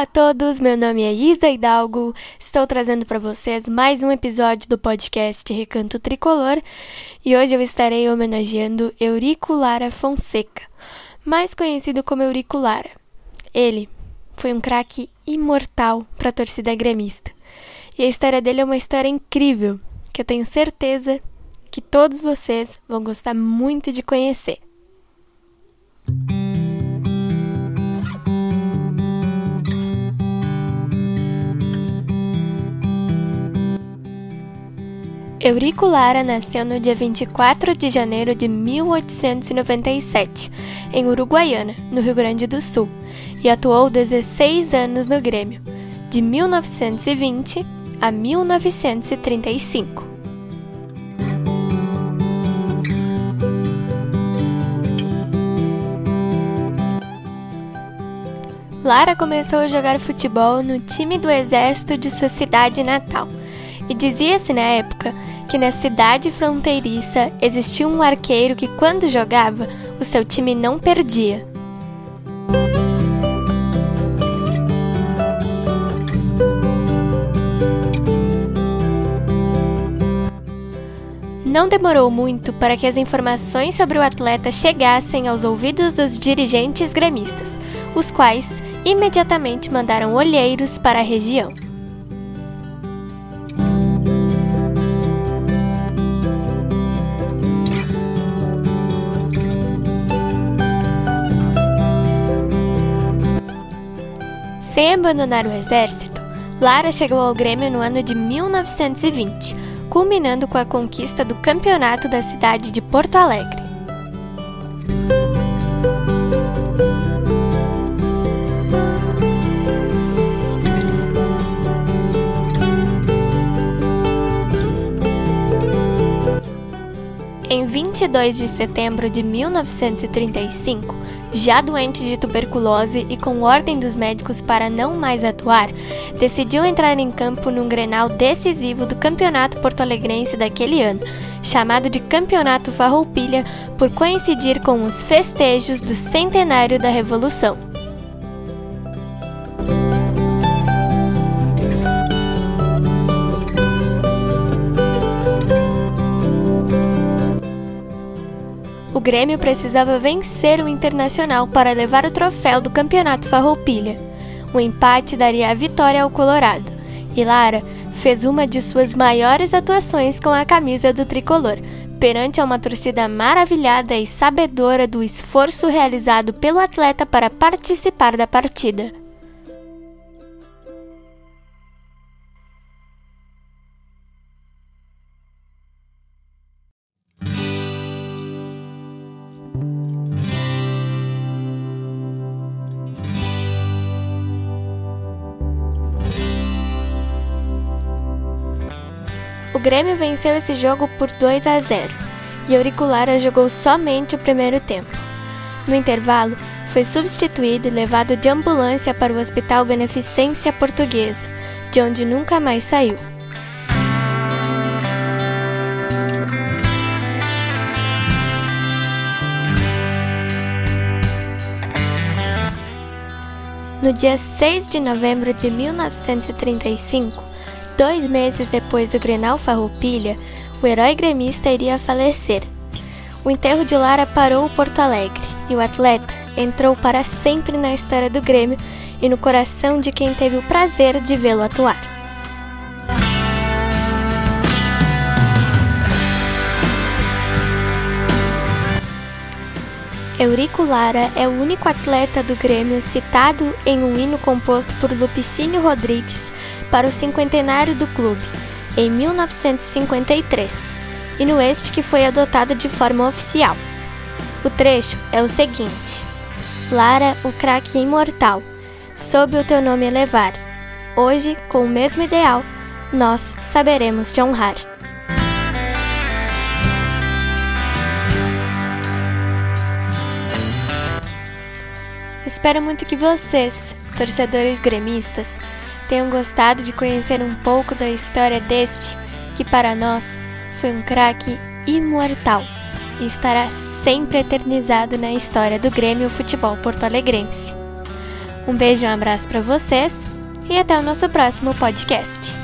Olá a todos, meu nome é Isa Hidalgo. Estou trazendo para vocês mais um episódio do podcast Recanto Tricolor e hoje eu estarei homenageando Eurico Lara Fonseca, mais conhecido como Eurico Lara. Ele foi um craque imortal para a torcida gremista e a história dele é uma história incrível que eu tenho certeza que todos vocês vão gostar muito de conhecer. Eurico Lara nasceu no dia 24 de janeiro de 1897, em Uruguaiana, no Rio Grande do Sul, e atuou 16 anos no Grêmio, de 1920 a 1935. Lara começou a jogar futebol no time do exército de sua cidade natal e dizia-se na época que na cidade fronteiriça existia um arqueiro que, quando jogava, o seu time não perdia. Não demorou muito para que as informações sobre o atleta chegassem aos ouvidos dos dirigentes gremistas, os quais imediatamente mandaram olheiros para a região. Sem abandonar o exército, Lara chegou ao Grêmio no ano de 1920, culminando com a conquista do campeonato da cidade de Porto Alegre. Em 22 de setembro de 1935, já doente de tuberculose e com ordem dos médicos para não mais atuar, decidiu entrar em campo num grenal decisivo do Campeonato Porto-Alegrense daquele ano, chamado de Campeonato Farroupilha por coincidir com os festejos do centenário da Revolução. O Grêmio precisava vencer o Internacional para levar o troféu do Campeonato Farroupilha. O empate daria a vitória ao Colorado. E Lara fez uma de suas maiores atuações com a camisa do tricolor, perante uma torcida maravilhada e sabedora do esforço realizado pelo atleta para participar da partida. Grêmio venceu esse jogo por 2 a 0 e Auriculara jogou somente o primeiro tempo. No intervalo, foi substituído e levado de ambulância para o Hospital Beneficência Portuguesa, de onde nunca mais saiu. No dia 6 de novembro de 1935, Dois meses depois do Grenal Farroupilha, o herói gremista iria falecer. O enterro de Lara parou o Porto Alegre e o atleta entrou para sempre na história do Grêmio e no coração de quem teve o prazer de vê-lo atuar. Eurico Lara é o único atleta do Grêmio citado em um hino composto por Lupicínio Rodrigues para o cinquentenário do clube, em 1953, e no este que foi adotado de forma oficial. O trecho é o seguinte: Lara, o craque imortal, sob o teu nome elevar, hoje, com o mesmo ideal, nós saberemos te honrar. Espero muito que vocês, torcedores gremistas, tenham gostado de conhecer um pouco da história deste, que para nós foi um craque imortal e estará sempre eternizado na história do Grêmio Futebol Porto Alegrense. Um beijo e um abraço para vocês e até o nosso próximo podcast.